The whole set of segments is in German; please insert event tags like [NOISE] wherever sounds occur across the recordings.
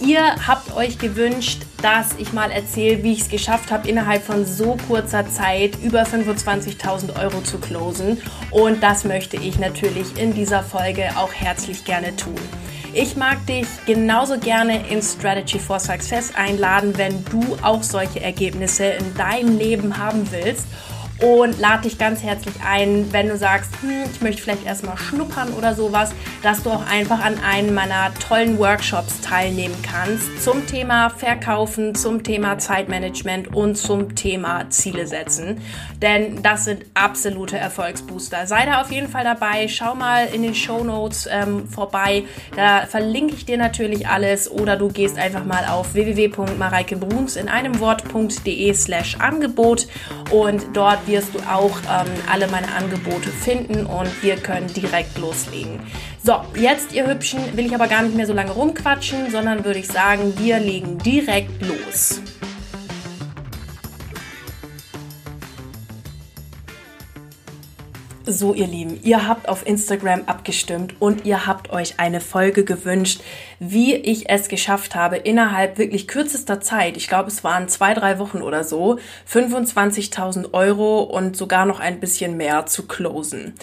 Ihr habt euch gewünscht, dass ich mal erzähle, wie ich es geschafft habe, innerhalb von so kurzer Zeit über 25.000 Euro zu closen. Und das möchte ich natürlich in dieser Folge auch herzlich gerne tun. Ich mag dich genauso gerne in Strategy for Success einladen, wenn du auch solche Ergebnisse in deinem Leben haben willst und lade dich ganz herzlich ein, wenn du sagst, hm, ich möchte vielleicht erstmal schnuppern oder sowas, dass du auch einfach an einem meiner tollen Workshops teilnehmen kannst zum Thema Verkaufen, zum Thema Zeitmanagement und zum Thema Ziele setzen. Denn das sind absolute Erfolgsbooster. Sei da auf jeden Fall dabei. Schau mal in den Show Notes ähm, vorbei. Da verlinke ich dir natürlich alles oder du gehst einfach mal auf www.mareikebruns in einem Wort.de slash Angebot und dort wirst du auch ähm, alle meine Angebote finden und wir können direkt loslegen. So, jetzt ihr Hübschen, will ich aber gar nicht mehr so lange rumquatschen, sondern würde ich sagen, wir legen direkt los. So, ihr Lieben, ihr habt auf Instagram abgestimmt und ihr habt euch eine Folge gewünscht, wie ich es geschafft habe, innerhalb wirklich kürzester Zeit, ich glaube, es waren zwei, drei Wochen oder so, 25.000 Euro und sogar noch ein bisschen mehr zu closen.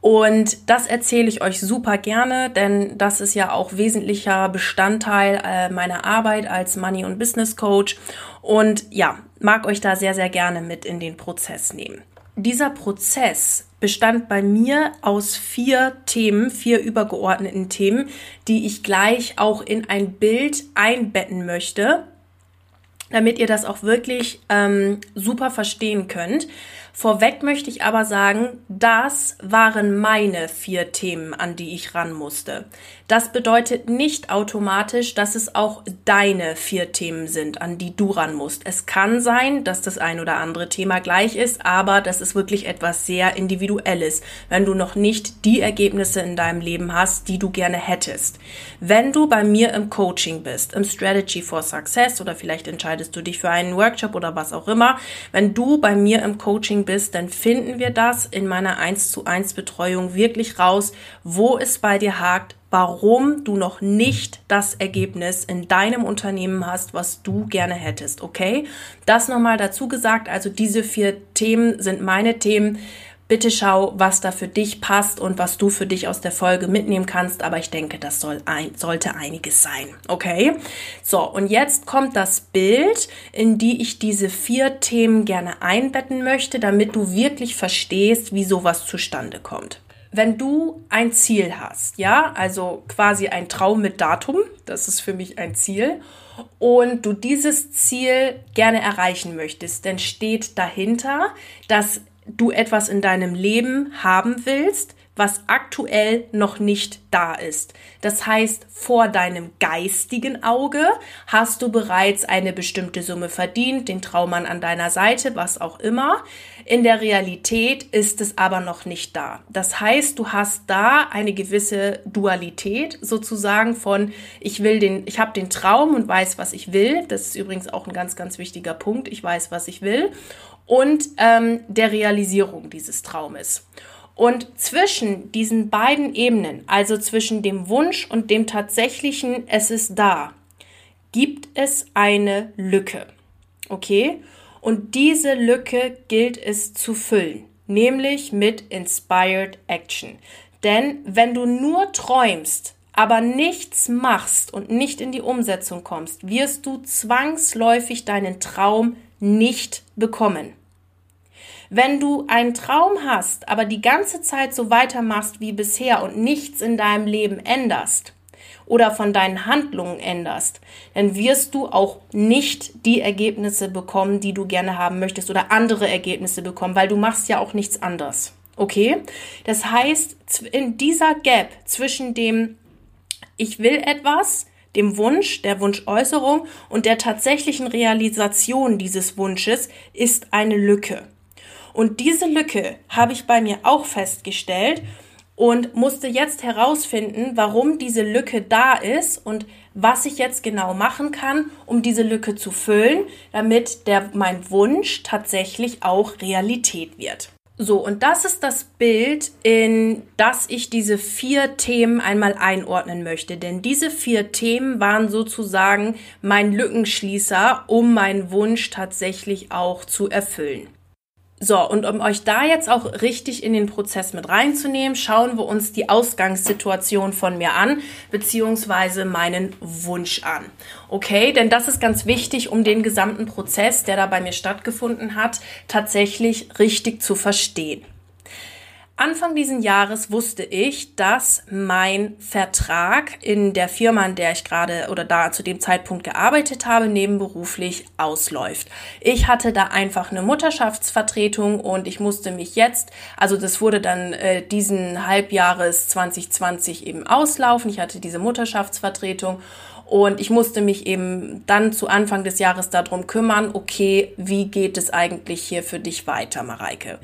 Und das erzähle ich euch super gerne, denn das ist ja auch wesentlicher Bestandteil äh, meiner Arbeit als Money- und Business Coach. Und ja, mag euch da sehr, sehr gerne mit in den Prozess nehmen. Dieser Prozess bestand bei mir aus vier Themen, vier übergeordneten Themen, die ich gleich auch in ein Bild einbetten möchte, damit ihr das auch wirklich ähm, super verstehen könnt. Vorweg möchte ich aber sagen, das waren meine vier Themen, an die ich ran musste. Das bedeutet nicht automatisch, dass es auch deine vier Themen sind, an die du ran musst. Es kann sein, dass das ein oder andere Thema gleich ist, aber das ist wirklich etwas sehr Individuelles, wenn du noch nicht die Ergebnisse in deinem Leben hast, die du gerne hättest. Wenn du bei mir im Coaching bist, im Strategy for Success oder vielleicht entscheidest du dich für einen Workshop oder was auch immer, wenn du bei mir im Coaching bist, dann finden wir das in meiner 1 zu 1 Betreuung wirklich raus, wo es bei dir hakt, warum du noch nicht das Ergebnis in deinem Unternehmen hast, was du gerne hättest, okay? Das nochmal dazu gesagt, also diese vier Themen sind meine Themen. Bitte schau, was da für dich passt und was du für dich aus der Folge mitnehmen kannst, aber ich denke, das soll ein, sollte einiges sein, okay? So, und jetzt kommt das Bild, in die ich diese vier Themen gerne einbetten möchte, damit du wirklich verstehst, wie sowas zustande kommt wenn du ein Ziel hast, ja, also quasi ein Traum mit Datum, das ist für mich ein Ziel, und du dieses Ziel gerne erreichen möchtest, dann steht dahinter, dass du etwas in deinem Leben haben willst, was aktuell noch nicht da ist. Das heißt, vor deinem geistigen Auge hast du bereits eine bestimmte Summe verdient, den Traummann an deiner Seite, was auch immer. In der Realität ist es aber noch nicht da. Das heißt, du hast da eine gewisse Dualität sozusagen von ich will den, ich habe den Traum und weiß, was ich will. Das ist übrigens auch ein ganz, ganz wichtiger Punkt. Ich weiß, was ich will und ähm, der Realisierung dieses Traumes. Und zwischen diesen beiden Ebenen, also zwischen dem Wunsch und dem tatsächlichen Es ist da, gibt es eine Lücke. Okay? Und diese Lücke gilt es zu füllen, nämlich mit Inspired Action. Denn wenn du nur träumst, aber nichts machst und nicht in die Umsetzung kommst, wirst du zwangsläufig deinen Traum nicht bekommen. Wenn du einen Traum hast, aber die ganze Zeit so weitermachst wie bisher und nichts in deinem Leben änderst oder von deinen Handlungen änderst, dann wirst du auch nicht die Ergebnisse bekommen, die du gerne haben möchtest oder andere Ergebnisse bekommen, weil du machst ja auch nichts anderes. Okay? Das heißt, in dieser Gap zwischen dem ich will etwas, dem Wunsch, der Wunschäußerung und der tatsächlichen Realisation dieses Wunsches ist eine Lücke. Und diese Lücke habe ich bei mir auch festgestellt. und musste jetzt herausfinden, warum diese Lücke da ist und was ich jetzt genau machen kann, um diese Lücke zu füllen, damit der, mein Wunsch tatsächlich auch Realität wird. So, und das ist das Bild, in das ich diese vier Themen einmal einordnen möchte. Denn diese vier Themen waren sozusagen mein Lückenschließer, um meinen Wunsch tatsächlich auch zu erfüllen. So, und um euch da jetzt auch richtig in den Prozess mit reinzunehmen, schauen wir uns die Ausgangssituation von mir an, beziehungsweise meinen Wunsch an. Okay, denn das ist ganz wichtig, um den gesamten Prozess, der da bei mir stattgefunden hat, tatsächlich richtig zu verstehen. Anfang diesen Jahres wusste ich, dass mein Vertrag in der Firma, in der ich gerade oder da zu dem Zeitpunkt gearbeitet habe, nebenberuflich ausläuft. Ich hatte da einfach eine Mutterschaftsvertretung und ich musste mich jetzt, also das wurde dann äh, diesen Halbjahres 2020 eben auslaufen. Ich hatte diese Mutterschaftsvertretung und ich musste mich eben dann zu Anfang des Jahres darum kümmern, okay, wie geht es eigentlich hier für dich weiter, Mareike?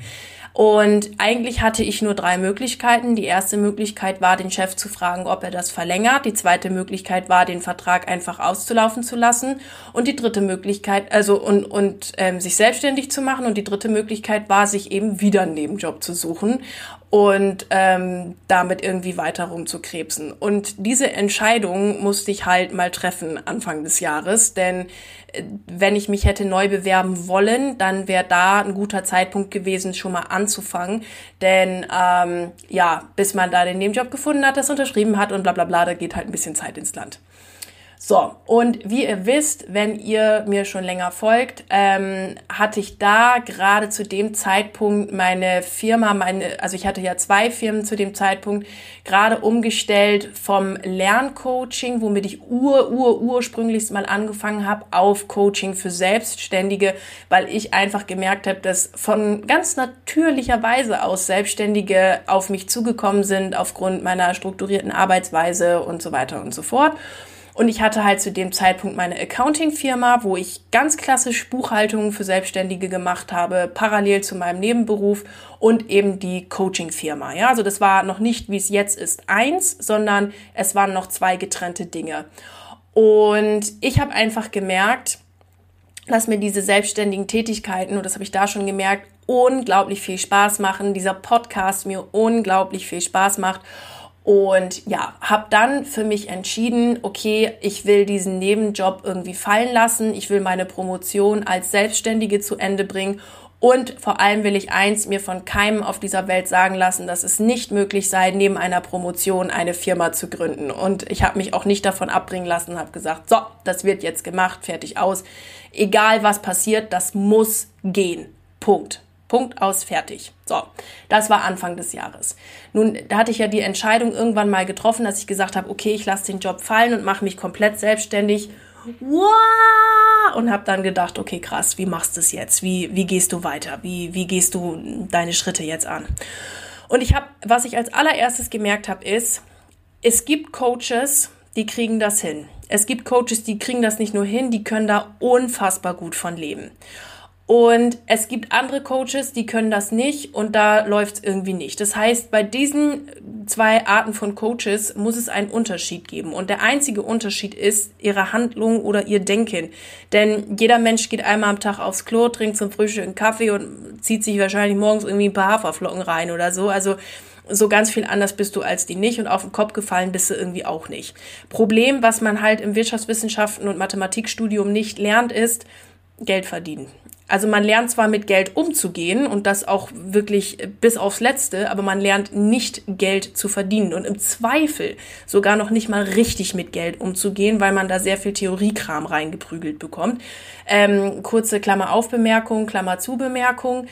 Und eigentlich hatte ich nur drei Möglichkeiten. Die erste Möglichkeit war, den Chef zu fragen, ob er das verlängert. Die zweite Möglichkeit war, den Vertrag einfach auszulaufen zu lassen. Und die dritte Möglichkeit, also und, und ähm, sich selbstständig zu machen. Und die dritte Möglichkeit war, sich eben wieder einen Nebenjob zu suchen und ähm, damit irgendwie weiter rumzukrebsen. Und diese Entscheidung musste ich halt mal treffen Anfang des Jahres, denn äh, wenn ich mich hätte neu bewerben wollen, dann wäre da ein guter Zeitpunkt gewesen, schon mal anzufangen. Denn ähm, ja, bis man da den Nebenjob gefunden hat, das unterschrieben hat und bla bla bla, da geht halt ein bisschen Zeit ins Land. So, und wie ihr wisst, wenn ihr mir schon länger folgt, ähm, hatte ich da gerade zu dem Zeitpunkt meine Firma, meine, also ich hatte ja zwei Firmen zu dem Zeitpunkt, gerade umgestellt vom Lerncoaching, womit ich ur, ur, ursprünglichst mal angefangen habe, auf Coaching für Selbstständige, weil ich einfach gemerkt habe, dass von ganz natürlicher Weise aus Selbstständige auf mich zugekommen sind, aufgrund meiner strukturierten Arbeitsweise und so weiter und so fort. Und ich hatte halt zu dem Zeitpunkt meine Accounting-Firma, wo ich ganz klassisch Buchhaltungen für Selbstständige gemacht habe, parallel zu meinem Nebenberuf und eben die Coaching-Firma. Ja, also das war noch nicht, wie es jetzt ist, eins, sondern es waren noch zwei getrennte Dinge. Und ich habe einfach gemerkt, dass mir diese selbstständigen Tätigkeiten, und das habe ich da schon gemerkt, unglaublich viel Spaß machen, dieser Podcast mir unglaublich viel Spaß macht und ja, habe dann für mich entschieden, okay, ich will diesen Nebenjob irgendwie fallen lassen. Ich will meine Promotion als Selbstständige zu Ende bringen. Und vor allem will ich eins mir von keinem auf dieser Welt sagen lassen, dass es nicht möglich sei, neben einer Promotion eine Firma zu gründen. Und ich habe mich auch nicht davon abbringen lassen, habe gesagt, so, das wird jetzt gemacht, fertig aus. Egal was passiert, das muss gehen. Punkt. Punkt aus, fertig. So, das war Anfang des Jahres. Nun, da hatte ich ja die Entscheidung irgendwann mal getroffen, dass ich gesagt habe, okay, ich lasse den Job fallen und mache mich komplett selbstständig. Und habe dann gedacht, okay, krass, wie machst du es jetzt? Wie, wie gehst du weiter? Wie, wie gehst du deine Schritte jetzt an? Und ich habe, was ich als allererstes gemerkt habe, ist, es gibt Coaches, die kriegen das hin. Es gibt Coaches, die kriegen das nicht nur hin, die können da unfassbar gut von leben. Und es gibt andere Coaches, die können das nicht und da läuft es irgendwie nicht. Das heißt, bei diesen zwei Arten von Coaches muss es einen Unterschied geben. Und der einzige Unterschied ist ihre Handlung oder ihr Denken. Denn jeder Mensch geht einmal am Tag aufs Klo, trinkt zum Frühstück einen Kaffee und zieht sich wahrscheinlich morgens irgendwie ein paar Haferflocken rein oder so. Also so ganz viel anders bist du als die nicht und auf den Kopf gefallen bist du irgendwie auch nicht. Problem, was man halt im Wirtschaftswissenschaften und Mathematikstudium nicht lernt, ist Geld verdienen. Also man lernt zwar mit Geld umzugehen und das auch wirklich bis aufs Letzte, aber man lernt nicht Geld zu verdienen und im Zweifel sogar noch nicht mal richtig mit Geld umzugehen, weil man da sehr viel Theoriekram reingeprügelt bekommt. Ähm, kurze Klammer auf Bemerkung, Klammer zu Bemerkung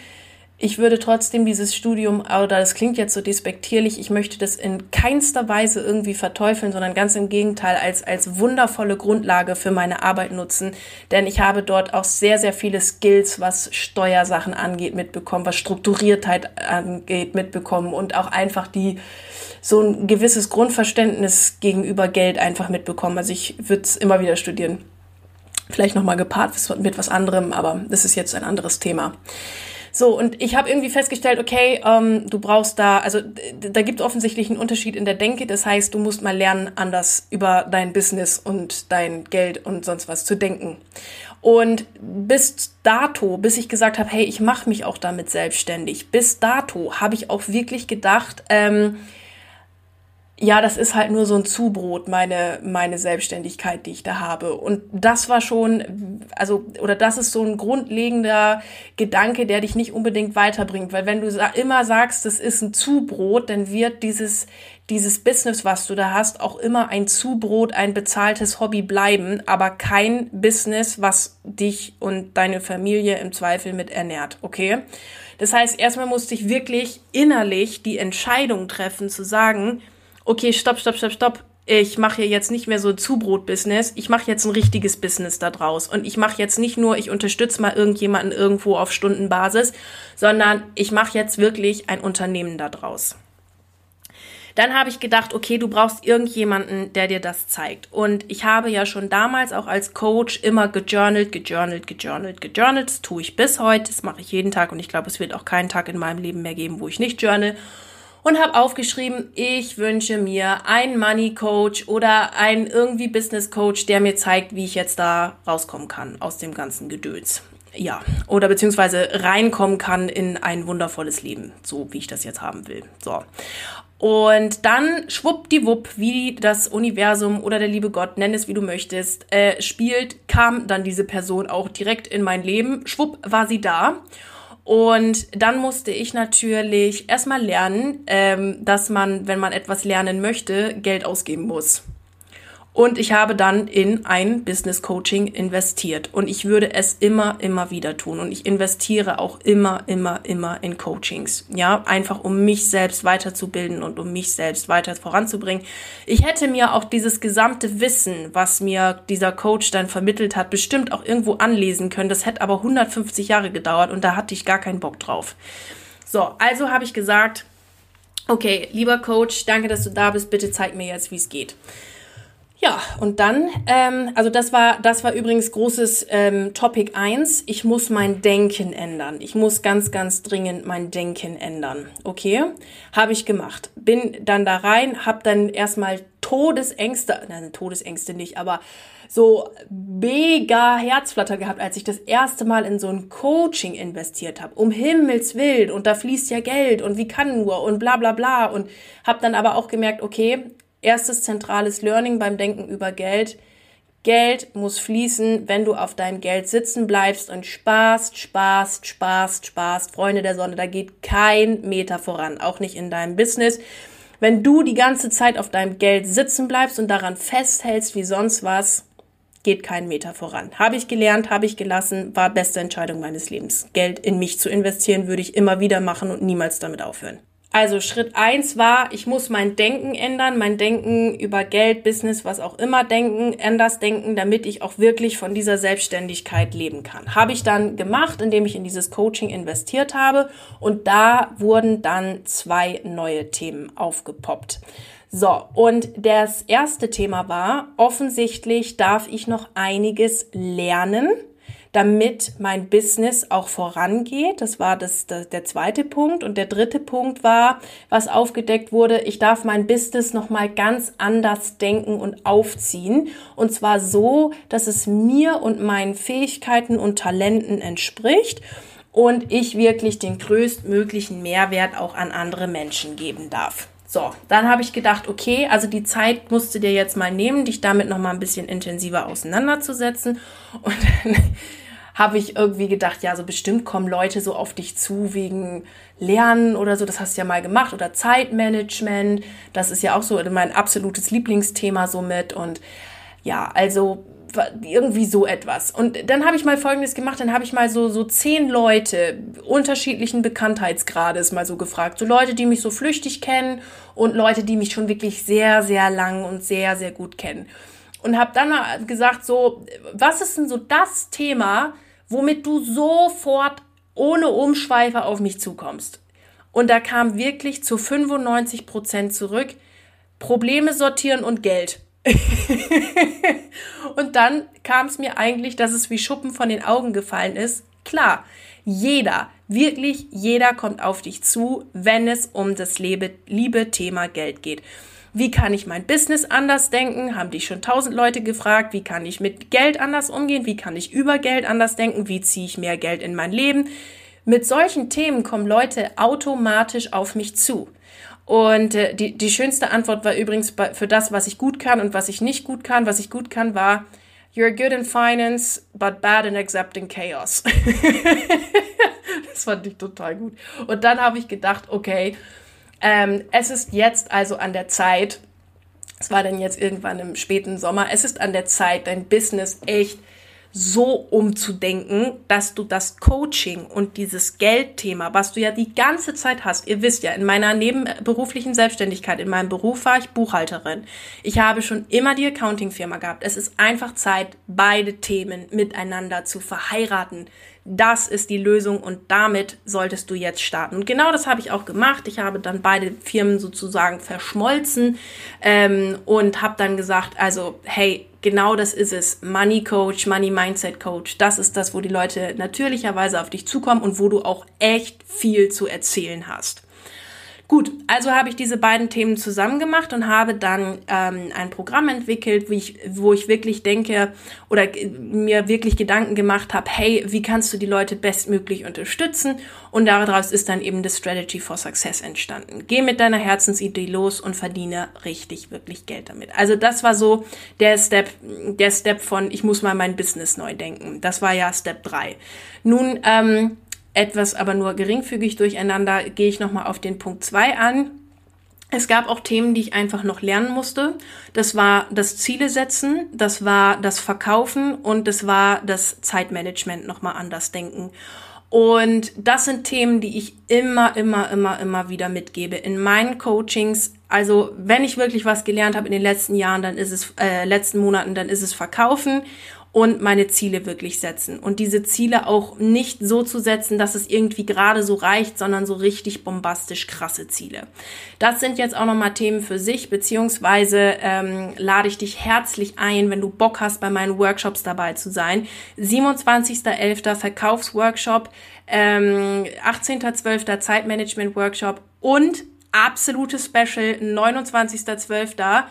ich würde trotzdem dieses Studium, oder das klingt jetzt so despektierlich, ich möchte das in keinster Weise irgendwie verteufeln, sondern ganz im Gegenteil als, als wundervolle Grundlage für meine Arbeit nutzen. Denn ich habe dort auch sehr, sehr viele Skills, was Steuersachen angeht, mitbekommen, was Strukturiertheit angeht, mitbekommen und auch einfach die, so ein gewisses Grundverständnis gegenüber Geld einfach mitbekommen. Also ich würde es immer wieder studieren. Vielleicht nochmal gepaart mit was anderem, aber das ist jetzt ein anderes Thema. So, und ich habe irgendwie festgestellt, okay, ähm, du brauchst da, also da gibt offensichtlich einen Unterschied in der Denke. Das heißt, du musst mal lernen, anders über dein Business und dein Geld und sonst was zu denken. Und bis dato, bis ich gesagt habe, hey, ich mache mich auch damit selbstständig, bis dato habe ich auch wirklich gedacht, ähm, ja, das ist halt nur so ein Zubrot, meine, meine Selbstständigkeit, die ich da habe. Und das war schon, also, oder das ist so ein grundlegender Gedanke, der dich nicht unbedingt weiterbringt. Weil wenn du immer sagst, das ist ein Zubrot, dann wird dieses, dieses Business, was du da hast, auch immer ein Zubrot, ein bezahltes Hobby bleiben, aber kein Business, was dich und deine Familie im Zweifel mit ernährt, okay? Das heißt, erstmal musste ich wirklich innerlich die Entscheidung treffen, zu sagen, okay, stopp, stopp, stopp, stopp. Ich mache hier jetzt nicht mehr so Zubrot-Business. Ich mache jetzt ein richtiges Business da draus. Und ich mache jetzt nicht nur, ich unterstütze mal irgendjemanden irgendwo auf Stundenbasis, sondern ich mache jetzt wirklich ein Unternehmen da draus. Dann habe ich gedacht, okay, du brauchst irgendjemanden, der dir das zeigt. Und ich habe ja schon damals auch als Coach immer gejournalt, gejournalt, gejournalt, gejournalt. Das tue ich bis heute. Das mache ich jeden Tag und ich glaube, es wird auch keinen Tag in meinem Leben mehr geben, wo ich nicht journal und habe aufgeschrieben, ich wünsche mir einen Money Coach oder einen irgendwie Business Coach, der mir zeigt, wie ich jetzt da rauskommen kann aus dem ganzen Gedöns. Ja, oder beziehungsweise reinkommen kann in ein wundervolles Leben, so wie ich das jetzt haben will. So. Und dann schwuppdiwupp, wie das Universum oder der liebe Gott, nenn es wie du möchtest, äh, spielt, kam dann diese Person auch direkt in mein Leben. Schwupp war sie da. Und dann musste ich natürlich erstmal lernen, ähm, dass man, wenn man etwas lernen möchte, Geld ausgeben muss. Und ich habe dann in ein Business Coaching investiert. Und ich würde es immer, immer wieder tun. Und ich investiere auch immer, immer, immer in Coachings. Ja, einfach um mich selbst weiterzubilden und um mich selbst weiter voranzubringen. Ich hätte mir auch dieses gesamte Wissen, was mir dieser Coach dann vermittelt hat, bestimmt auch irgendwo anlesen können. Das hätte aber 150 Jahre gedauert und da hatte ich gar keinen Bock drauf. So, also habe ich gesagt, okay, lieber Coach, danke, dass du da bist. Bitte zeig mir jetzt, wie es geht. Ja, und dann, ähm, also das war, das war übrigens großes ähm, Topic 1. Ich muss mein Denken ändern. Ich muss ganz, ganz dringend mein Denken ändern. Okay? Habe ich gemacht. Bin dann da rein, habe dann erstmal Todesängste, nein, Todesängste nicht, aber so mega Herzflatter gehabt, als ich das erste Mal in so ein Coaching investiert habe. Um Himmels Willen und da fließt ja Geld und wie kann nur und bla bla bla und habe dann aber auch gemerkt, okay, Erstes zentrales Learning beim Denken über Geld. Geld muss fließen, wenn du auf deinem Geld sitzen bleibst und sparst, sparst, sparst, sparst. Freunde der Sonne, da geht kein Meter voran, auch nicht in deinem Business. Wenn du die ganze Zeit auf deinem Geld sitzen bleibst und daran festhältst wie sonst was, geht kein Meter voran. Habe ich gelernt, habe ich gelassen, war beste Entscheidung meines Lebens. Geld in mich zu investieren würde ich immer wieder machen und niemals damit aufhören. Also Schritt eins war, ich muss mein Denken ändern, mein Denken über Geld, Business, was auch immer denken, anders denken, damit ich auch wirklich von dieser Selbstständigkeit leben kann. Habe ich dann gemacht, indem ich in dieses Coaching investiert habe und da wurden dann zwei neue Themen aufgepoppt. So, und das erste Thema war, offensichtlich darf ich noch einiges lernen damit mein Business auch vorangeht. Das war das, das, der zweite Punkt. Und der dritte Punkt war, was aufgedeckt wurde, ich darf mein Business nochmal ganz anders denken und aufziehen. Und zwar so, dass es mir und meinen Fähigkeiten und Talenten entspricht und ich wirklich den größtmöglichen Mehrwert auch an andere Menschen geben darf. So, dann habe ich gedacht, okay, also die Zeit musst du dir jetzt mal nehmen, dich damit noch mal ein bisschen intensiver auseinanderzusetzen. Und dann [LAUGHS] habe ich irgendwie gedacht, ja, so bestimmt kommen Leute so auf dich zu wegen Lernen oder so. Das hast du ja mal gemacht oder Zeitmanagement. Das ist ja auch so mein absolutes Lieblingsthema somit. Und ja, also irgendwie so etwas. Und dann habe ich mal Folgendes gemacht, dann habe ich mal so, so zehn Leute unterschiedlichen Bekanntheitsgrades mal so gefragt. So Leute, die mich so flüchtig kennen und Leute, die mich schon wirklich sehr, sehr lang und sehr, sehr gut kennen. Und habe dann gesagt, so, was ist denn so das Thema, womit du sofort ohne Umschweife auf mich zukommst? Und da kam wirklich zu 95 Prozent zurück, Probleme sortieren und Geld. [LAUGHS] und dann kam es mir eigentlich, dass es wie Schuppen von den Augen gefallen ist. Klar, jeder, Wirklich jeder kommt auf dich zu, wenn es um das liebe, liebe Thema Geld geht. Wie kann ich mein Business anders denken? Haben dich schon tausend Leute gefragt. Wie kann ich mit Geld anders umgehen? Wie kann ich über Geld anders denken? Wie ziehe ich mehr Geld in mein Leben? Mit solchen Themen kommen Leute automatisch auf mich zu. Und äh, die, die schönste Antwort war übrigens für das, was ich gut kann und was ich nicht gut kann. Was ich gut kann, war, You're good in finance, but bad in accepting chaos. [LAUGHS] das fand ich total gut. Und dann habe ich gedacht, okay, ähm, es ist jetzt also an der Zeit, es war dann jetzt irgendwann im späten Sommer, es ist an der Zeit, dein Business echt so umzudenken, dass du das Coaching und dieses Geldthema, was du ja die ganze Zeit hast, ihr wisst ja, in meiner nebenberuflichen Selbstständigkeit, in meinem Beruf war ich Buchhalterin. Ich habe schon immer die Accounting-Firma gehabt. Es ist einfach Zeit, beide Themen miteinander zu verheiraten. Das ist die Lösung und damit solltest du jetzt starten. Und genau das habe ich auch gemacht. Ich habe dann beide Firmen sozusagen verschmolzen ähm, und habe dann gesagt, also hey, genau das ist es. Money Coach, Money Mindset Coach. Das ist das, wo die Leute natürlicherweise auf dich zukommen und wo du auch echt viel zu erzählen hast. Gut, also habe ich diese beiden Themen zusammen gemacht und habe dann ähm, ein Programm entwickelt, wie ich, wo ich wirklich denke oder mir wirklich Gedanken gemacht habe, hey, wie kannst du die Leute bestmöglich unterstützen? Und daraus ist dann eben das Strategy for Success entstanden. Geh mit deiner Herzensidee los und verdiene richtig, wirklich Geld damit. Also das war so der Step, der Step von, ich muss mal mein Business neu denken. Das war ja Step 3. Nun, ähm, etwas aber nur geringfügig durcheinander, gehe ich nochmal auf den Punkt 2 an. Es gab auch Themen, die ich einfach noch lernen musste. Das war das Ziele setzen, das war das Verkaufen und das war das Zeitmanagement nochmal anders denken. Und das sind Themen, die ich immer, immer, immer, immer wieder mitgebe in meinen Coachings. Also wenn ich wirklich was gelernt habe in den letzten Jahren, dann ist es äh, letzten Monaten, dann ist es Verkaufen und meine Ziele wirklich setzen. Und diese Ziele auch nicht so zu setzen, dass es irgendwie gerade so reicht, sondern so richtig bombastisch krasse Ziele. Das sind jetzt auch nochmal Themen für sich, beziehungsweise ähm, lade ich dich herzlich ein, wenn du Bock hast, bei meinen Workshops dabei zu sein. 27.11. Verkaufsworkshop, ähm, 18.12. Zeitmanagement-Workshop und absolutes Special 29.12.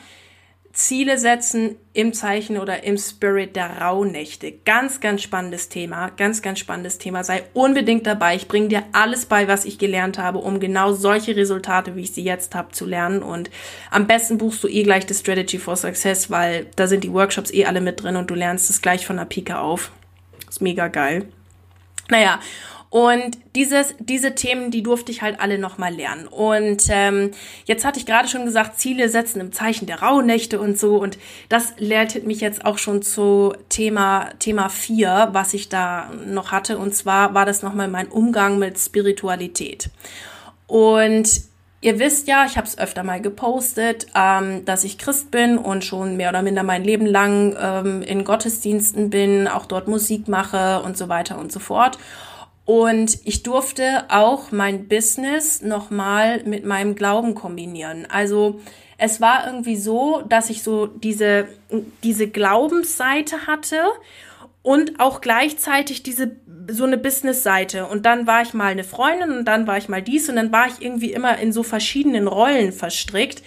Ziele setzen im Zeichen oder im Spirit der Rauhnächte. Ganz, ganz spannendes Thema. Ganz, ganz spannendes Thema. Sei unbedingt dabei. Ich bringe dir alles bei, was ich gelernt habe, um genau solche Resultate, wie ich sie jetzt habe, zu lernen. Und am besten buchst du eh gleich das Strategy for Success, weil da sind die Workshops eh alle mit drin und du lernst es gleich von der Pike auf. Ist mega geil. Naja, und dieses, diese Themen, die durfte ich halt alle nochmal lernen. Und ähm, jetzt hatte ich gerade schon gesagt, Ziele setzen im Zeichen der Rauhnächte und so. Und das leitet mich jetzt auch schon zu Thema, Thema 4, was ich da noch hatte. Und zwar war das nochmal mein Umgang mit Spiritualität. Und Ihr wisst ja, ich habe es öfter mal gepostet, ähm, dass ich Christ bin und schon mehr oder minder mein Leben lang ähm, in Gottesdiensten bin, auch dort Musik mache und so weiter und so fort. Und ich durfte auch mein Business nochmal mit meinem Glauben kombinieren. Also es war irgendwie so, dass ich so diese, diese Glaubensseite hatte und auch gleichzeitig diese so eine Business-Seite. Und dann war ich mal eine Freundin und dann war ich mal dies und dann war ich irgendwie immer in so verschiedenen Rollen verstrickt.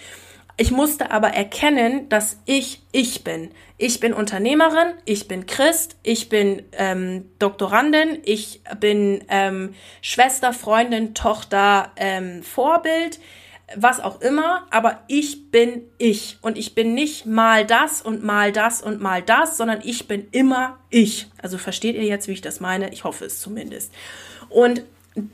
Ich musste aber erkennen, dass ich ich bin. Ich bin Unternehmerin, ich bin Christ, ich bin ähm, Doktorandin, ich bin ähm, Schwester, Freundin, Tochter, ähm, Vorbild, was auch immer, aber ich bin ich. Und ich bin nicht mal das und mal das und mal das, sondern ich bin immer ich. Also versteht ihr jetzt, wie ich das meine? Ich hoffe es zumindest. Und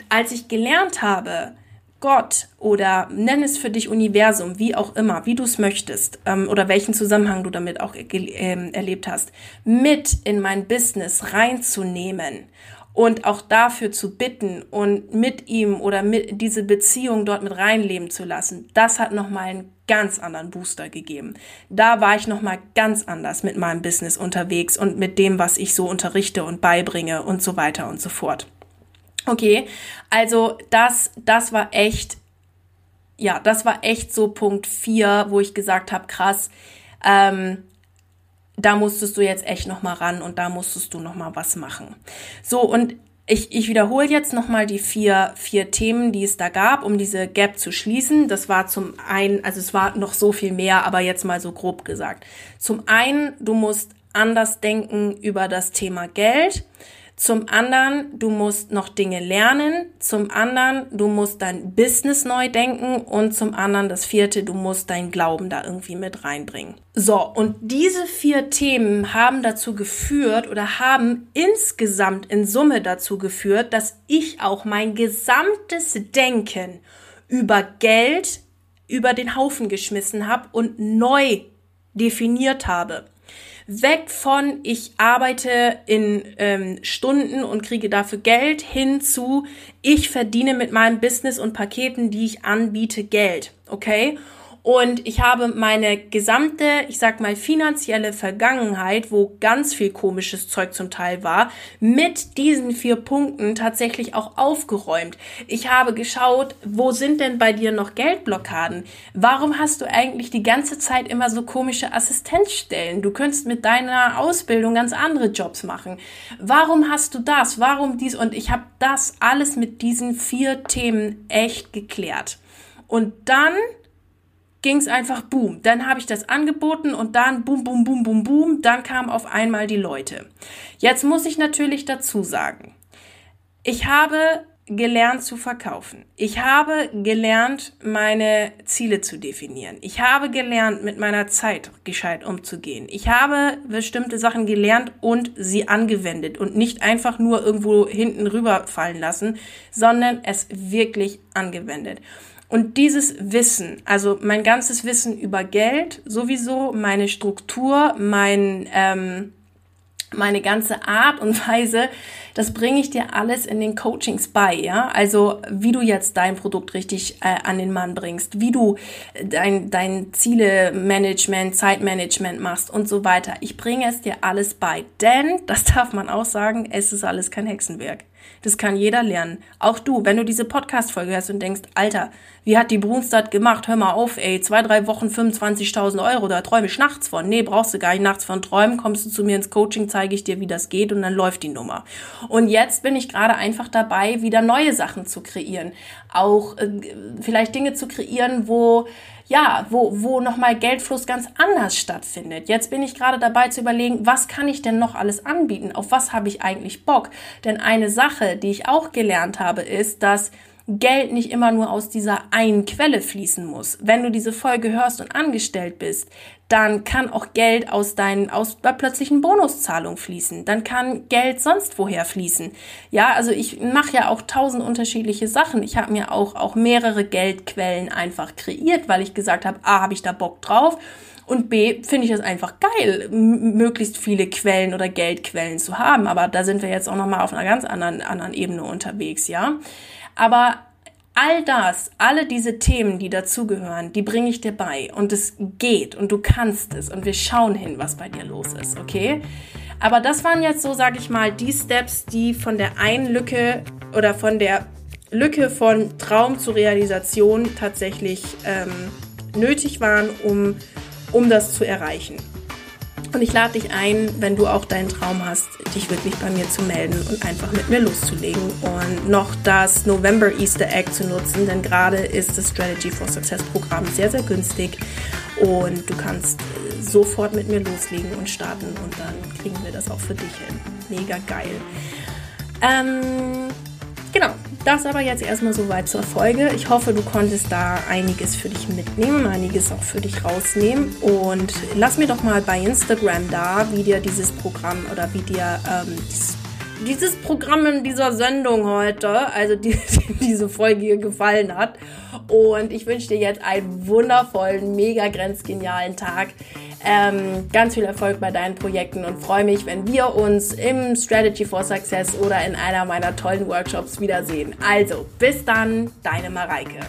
als ich gelernt habe, Gott oder nenn es für dich Universum, wie auch immer, wie du es möchtest ähm, oder welchen Zusammenhang du damit auch ähm, erlebt hast, mit in mein Business reinzunehmen und auch dafür zu bitten und mit ihm oder mit diese Beziehung dort mit reinleben zu lassen, das hat nochmal einen ganz anderen Booster gegeben. Da war ich nochmal ganz anders mit meinem Business unterwegs und mit dem, was ich so unterrichte und beibringe und so weiter und so fort. Okay, also das, das war echt, ja, das war echt so Punkt 4, wo ich gesagt habe, krass, ähm, da musstest du jetzt echt noch mal ran und da musstest du noch mal was machen. So und ich, ich wiederhole jetzt nochmal die vier, vier Themen, die es da gab, um diese Gap zu schließen. Das war zum einen, also es war noch so viel mehr, aber jetzt mal so grob gesagt. Zum einen, du musst anders denken über das Thema Geld. Zum anderen, du musst noch Dinge lernen. Zum anderen, du musst dein Business neu denken. Und zum anderen, das vierte, du musst dein Glauben da irgendwie mit reinbringen. So, und diese vier Themen haben dazu geführt oder haben insgesamt in Summe dazu geführt, dass ich auch mein gesamtes Denken über Geld über den Haufen geschmissen habe und neu definiert habe weg von ich arbeite in ähm, Stunden und kriege dafür Geld hin zu ich verdiene mit meinem Business und Paketen, die ich anbiete, Geld. Okay? Und ich habe meine gesamte, ich sag mal, finanzielle Vergangenheit, wo ganz viel komisches Zeug zum Teil war, mit diesen vier Punkten tatsächlich auch aufgeräumt. Ich habe geschaut, wo sind denn bei dir noch Geldblockaden? Warum hast du eigentlich die ganze Zeit immer so komische Assistenzstellen? Du könntest mit deiner Ausbildung ganz andere Jobs machen. Warum hast du das? Warum dies? Und ich habe das alles mit diesen vier Themen echt geklärt. Und dann ging es einfach boom. Dann habe ich das angeboten und dann boom, boom, boom, boom, boom. Dann kamen auf einmal die Leute. Jetzt muss ich natürlich dazu sagen, ich habe gelernt zu verkaufen. Ich habe gelernt, meine Ziele zu definieren. Ich habe gelernt, mit meiner Zeit gescheit umzugehen. Ich habe bestimmte Sachen gelernt und sie angewendet und nicht einfach nur irgendwo hinten rüberfallen lassen, sondern es wirklich angewendet. Und dieses Wissen, also mein ganzes Wissen über Geld, sowieso meine Struktur, mein, ähm, meine ganze Art und [LAUGHS] Weise, das bringe ich dir alles in den Coachings bei, ja. Also wie du jetzt dein Produkt richtig äh, an den Mann bringst, wie du dein, dein Ziele-Management, Zeitmanagement machst und so weiter. Ich bringe es dir alles bei, denn, [LAUGHS] das darf man auch sagen, es ist alles kein Hexenwerk. Das kann jeder lernen. Auch du, wenn du diese Podcast-Folge hörst und denkst, Alter, wie hat die Brunstadt gemacht? Hör mal auf, ey, zwei, drei Wochen 25.000 Euro, da träume ich nachts von. Nee, brauchst du gar nicht nachts von träumen, kommst du zu mir ins Coaching, zeige ich dir, wie das geht und dann läuft die Nummer. Und jetzt bin ich gerade einfach dabei, wieder neue Sachen zu kreieren. Auch äh, vielleicht Dinge zu kreieren, wo ja, wo, wo nochmal Geldfluss ganz anders stattfindet. Jetzt bin ich gerade dabei zu überlegen, was kann ich denn noch alles anbieten? Auf was habe ich eigentlich Bock? Denn eine Sache, die ich auch gelernt habe, ist, dass Geld nicht immer nur aus dieser einen Quelle fließen muss. Wenn du diese Folge hörst und angestellt bist, dann kann auch Geld aus deinen aus bei plötzlichen Bonuszahlungen fließen. Dann kann Geld sonst woher fließen. Ja, also ich mache ja auch tausend unterschiedliche Sachen. Ich habe mir auch auch mehrere Geldquellen einfach kreiert, weil ich gesagt habe, a habe ich da Bock drauf und B, finde ich es einfach geil, möglichst viele Quellen oder Geldquellen zu haben. Aber da sind wir jetzt auch nochmal auf einer ganz anderen, anderen Ebene unterwegs, ja. Aber all das, alle diese Themen, die dazugehören, die bringe ich dir bei. Und es geht und du kannst es und wir schauen hin, was bei dir los ist, okay? Aber das waren jetzt so, sag ich mal, die Steps, die von der einen Lücke oder von der Lücke von Traum zur Realisation tatsächlich ähm, nötig waren, um, um das zu erreichen. Und ich lade dich ein, wenn du auch deinen Traum hast, dich wirklich bei mir zu melden und einfach mit mir loszulegen und noch das November Easter Egg zu nutzen, denn gerade ist das Strategy for Success Programm sehr, sehr günstig und du kannst sofort mit mir loslegen und starten und dann kriegen wir das auch für dich hin. Mega geil. Ähm, genau, das aber jetzt erstmal soweit zur Folge. Ich hoffe, du konntest da einiges für dich mitnehmen, einiges auch für dich rausnehmen. Und lass mir doch mal bei Instagram da, wie dir dieses Programm oder wie dir ähm, dieses, Programm in dieser Sendung heute, also die, [LAUGHS] diese Folge hier gefallen hat. Und ich wünsche dir jetzt einen wundervollen, mega grenzgenialen Tag. Ähm, ganz viel Erfolg bei deinen Projekten und freue mich, wenn wir uns im Strategy for Success oder in einer meiner tollen Workshops wiedersehen. Also, bis dann, deine Mareike.